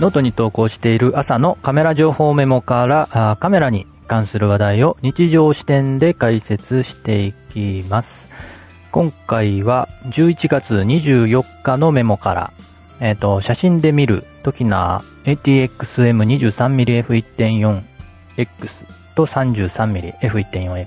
ノートに投稿している朝のカメラ情報メモからカメラに関する話題を日常視点で解説していきます。今回は11月24日のメモから、えっ、ー、と、写真で見る Tokina ATXM23mmF1.4X と 33mmF1.4X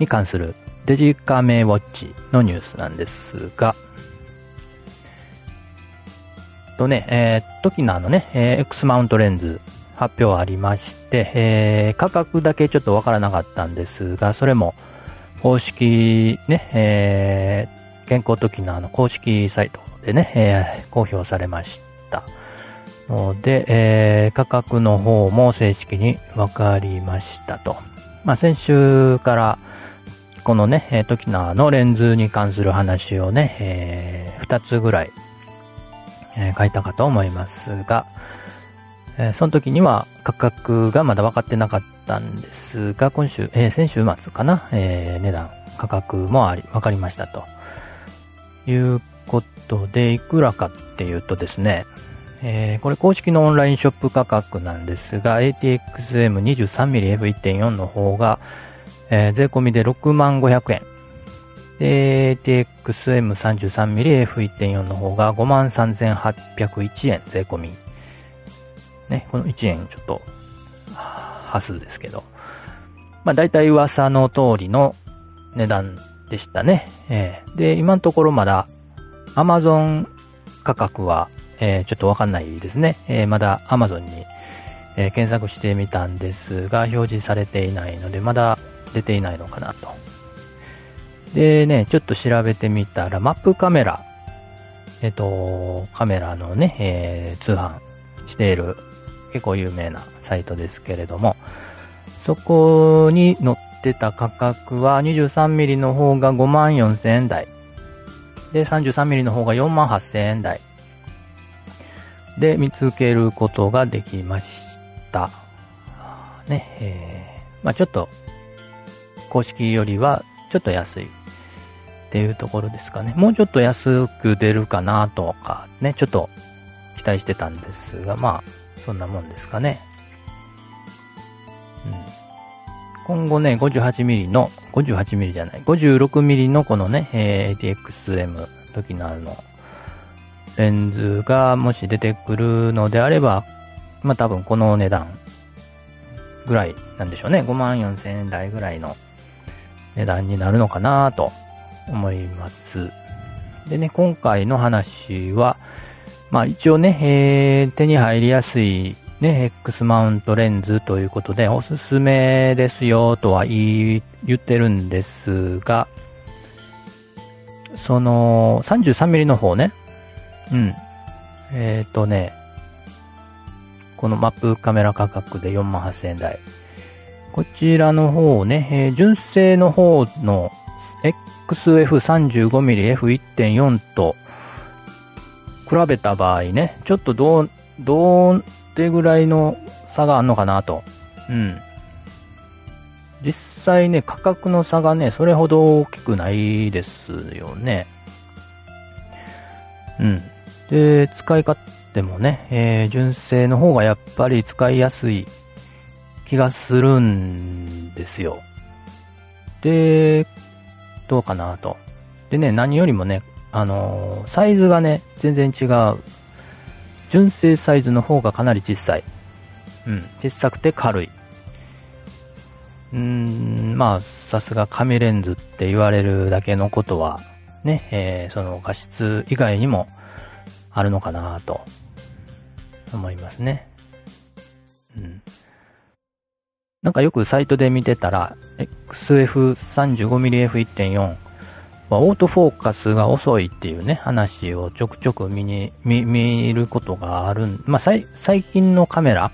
に関するデジカメ Watch のニュースなんですが、とね、えー、トキナーのね、えー、X マウントレンズ発表ありまして、えー、価格だけちょっとわからなかったんですが、それも公式ね、えー、健康トキナーの公式サイトでね、えー、公表されました。ので、えー、価格の方も正式にわかりましたと。まあ、先週から、このね、トキナーのレンズに関する話をね、えー、2つぐらいえ、書いたかと思いますが、え、その時には価格がまだ分かってなかったんですが、今週、えー、先週末かな、え、値段、価格もあり、分かりましたと。いうことで、いくらかっていうとですね、えー、これ公式のオンラインショップ価格なんですが、ATXM23mmF1.4 の方が、えー、税込みで6万500円。で、ATXM33mmF1.4 の方が53,801円税込み。ね、この1円ちょっと、端数ですけど。まあ大体噂の通りの値段でしたね。えー、で、今のところまだ Amazon 価格は、えー、ちょっとわかんないですね。えー、まだ Amazon に、え、検索してみたんですが、表示されていないので、まだ出ていないのかなと。でね、ちょっと調べてみたら、マップカメラ、えっと、カメラのね、えー、通販している結構有名なサイトですけれども、そこに載ってた価格は 23mm の方が5万4000円台。で、33mm の方が4万8000円台。で、見つけることができました。ね、えー、まあちょっと、公式よりはちょっと安いっていうところですかね。もうちょっと安く出るかなとかね、ちょっと期待してたんですが、まあ、そんなもんですかね。うん。今後ね、58mm の、58mm じゃない、56mm のこのね、えー、ATXM 時のあの、レンズがもし出てくるのであれば、まあ多分この値段ぐらいなんでしょうね。5万4千円台ぐらいの値段になるのかなと思います。でね、今回の話は、まあ一応ね、えー、手に入りやすいね、X マウントレンズということで、おすすめですよとは言ってるんですが、その 33mm の方ね、うん。えっ、ー、とね、このマップカメラ価格で48,000円台。こちらの方ね、えー、純正の方の XF35mmF1.4 と比べた場合ね、ちょっとどう、どうってぐらいの差があるのかなと。うん。実際ね、価格の差がね、それほど大きくないですよね。うん。で、使い勝手もね、えー、純正の方がやっぱり使いやすい気がするんですよ。で、どうかなと。でね、何よりもね、あのー、サイズがね、全然違う。純正サイズの方がかなり小さい。うん、小さくて軽い。うーん、まあ、さすが紙レンズって言われるだけのことは、ね、えー、その画質以外にもあるのかなと思いますね。うん。なんかよくサイトで見てたら、XF35mmF1.4 はオートフォーカスが遅いっていうね、話をちょくちょく見に、見、見ることがあるまあ、最近のカメラ、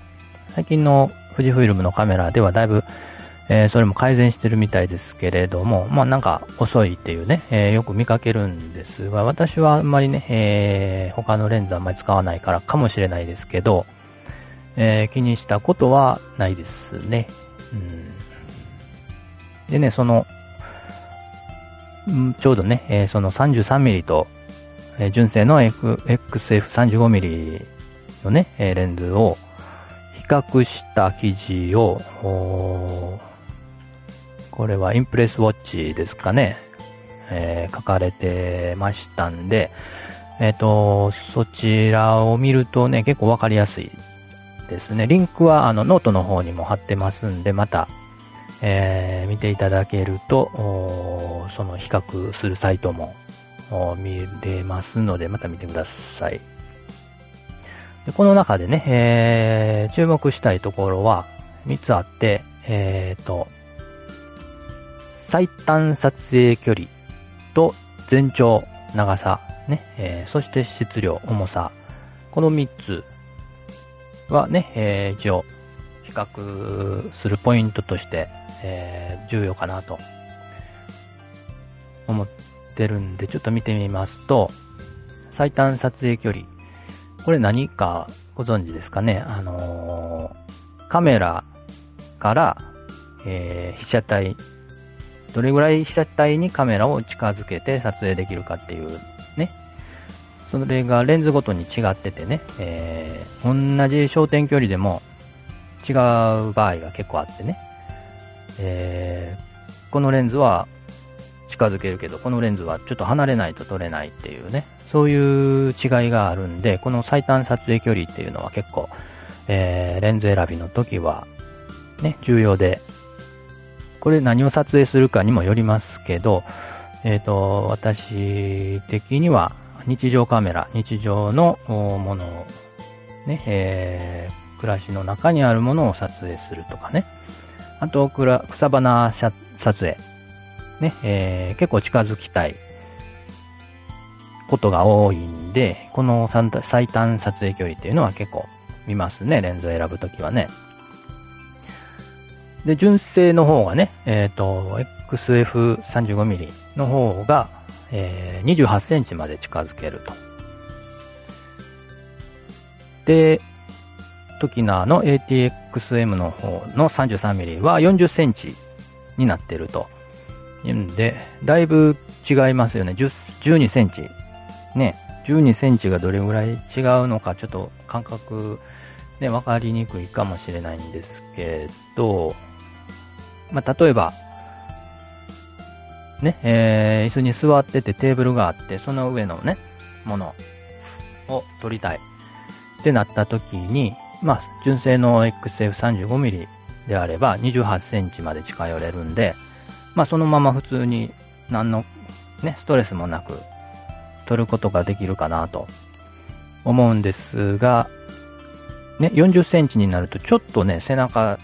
最近の富士フイルムのカメラではだいぶ、えー、それも改善してるみたいですけれども、まあなんか遅いっていうね、えー、よく見かけるんですが、私はあんまりね、えー、他のレンズあんまり使わないからかもしれないですけど、えー、気にしたことはないですね。うん、でね、その、ちょうどね、えー、その 33mm と、えー、純正の、F、XF35mm のね、えレンズを比較した記事を、これは Impress Watch ですかね、えー、書かれてましたんで、えっ、ー、と、そちらを見るとね、結構わかりやすいですね。リンクはあのノートの方にも貼ってますんで、また、えー、見ていただけると、その比較するサイトも見れますので、また見てください。でこの中でね、えー、注目したいところは3つあって、えっ、ー、と、最短撮影距離と全長、長さ、ね、えー、そして質量、重さ、この3つはね、えー、一応、比較するポイントとして、えー、重要かなと思ってるんで、ちょっと見てみますと、最短撮影距離。これ何かご存知ですかね？あのー、カメラから、えー、被写体、どれぐらい被写体にカメラを近づけて撮影できるかっていうね。それがレンズごとに違っててね、えー、同じ焦点距離でも違う場合が結構あってね、えー、このレンズは近づけるけど、このレンズはちょっと離れないと撮れないっていうね、そういう違いがあるんで、この最短撮影距離っていうのは結構、えー、レンズ選びの時は、ね、重要で、これ何を撮影するかにもよりますけど、えっ、ー、と、私的には日常カメラ、日常のものを、ね、えー、暮らしの中にあるものを撮影するとかね。あと、草花撮影。ね、えー、結構近づきたいことが多いんで、この最短撮影距離っていうのは結構見ますね、レンズを選ぶときはね。で、純正の方がね、えっ、ー、と、XF35mm の方が、えー、28センチまで近づけると。で、トキナーの ATXM の方の 33mm は40センチになってると。んで、だいぶ違いますよね。12センチ。ね、12センチがどれぐらい違うのか、ちょっと感覚、ね、わかりにくいかもしれないんですけど、まあ、例えば、ね、えー、椅子に座っててテーブルがあって、その上のね、ものを取りたいってなった時に、まあ、純正の XF35mm であれば28センチまで近寄れるんで、まあそのまま普通に何のね、ストレスもなく取ることができるかなと思うんですが、ね、40センチになるとちょっとね、背中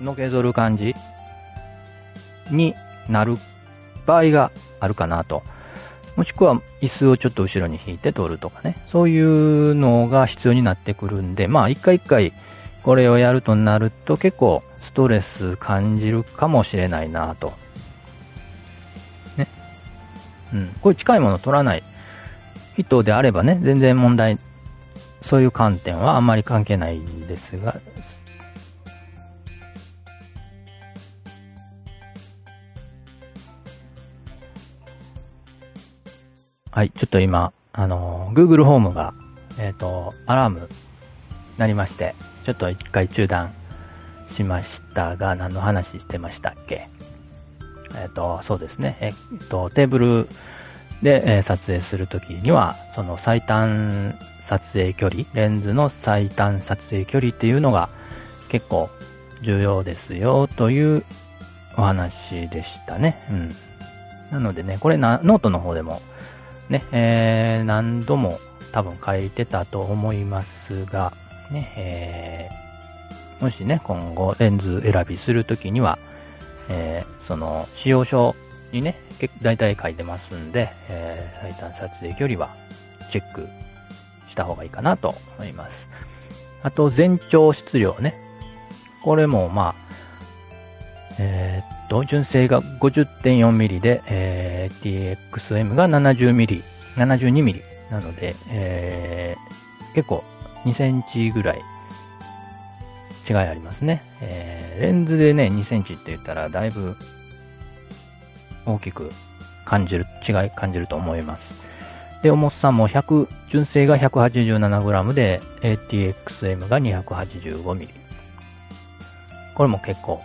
のけぞる感じになる場合があるかなと。もしくは椅子をちょっと後ろに引いて取るとかね。そういうのが必要になってくるんで、まあ一回一回これをやるとなると結構ストレス感じるかもしれないなとねうん。こういう近いものを取らない人であればね、全然問題、そういう観点はあんまり関係ないですが、はい、ちょっと今、あの、Google ホームが、えっ、ー、と、アラーム、なりまして、ちょっと一回中断しましたが、何の話してましたっけ？えっ、ー、と、そうですね。えっ、ー、と、テーブルで、え、撮影するときには、その最短撮影距離、レンズの最短撮影距離っていうのが結構重要ですよというお話でしたね。うん。なのでね、これな、ノートの方でもね、えー、何度も多分書いてたと思いますが、ね、えー、もしね、今後レンズ選びするときには、えー、その仕様書にね、大体書いてますんで、えー、最短撮影距離はチェックした方がいいかなと思います。あと、全長質量ね。これも、まあ、えー、と、純正が 50.4mm で、えー、TXM が 70mm、72mm なので、えー、結構2センチぐらい違いありますね。えー、レンズでね、2センチって言ったらだいぶ大きく感じる、違い感じると思います。で、重さも100、純正が 187g で、ATXM が 285mm。これも結構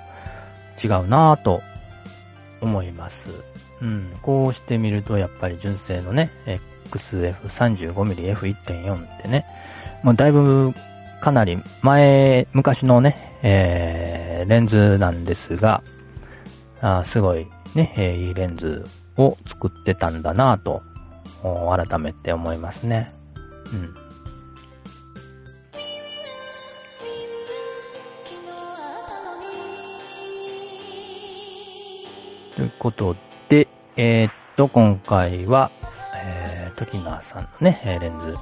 違うなぁと思います。うん、こうしてみるとやっぱり純正のね、XF35mmF1.4 ってね、もうだいぶかなり前、昔のね、えー、レンズなんですが、あすごいね、えー、いいレンズを作ってたんだなぁと、改めて思いますね。うん。ことで、えー、っと、今回は、えー、トキナーさんのね、レンズ、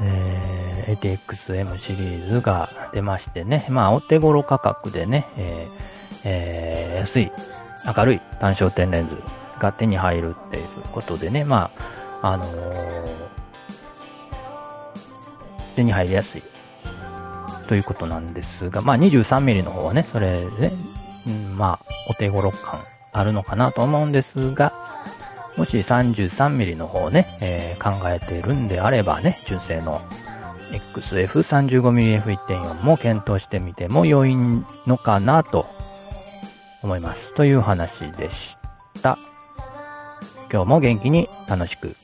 えー、ATXM シリーズが出ましてね、まあ、お手頃価格でね、えー、えー、安い、明るい単焦点レンズが手に入るっていうことでね、まあ、あのー、手に入りやすいということなんですが、まあ 23mm の方はね、それで、うん、まあ、お手頃感あるのかなと思うんですが、もし 33mm の方ね、えー、考えてるんであればね、純正の XF35mmF1.4 も検討してみても良いのかなと思います。という話でした。今日も元気に楽しく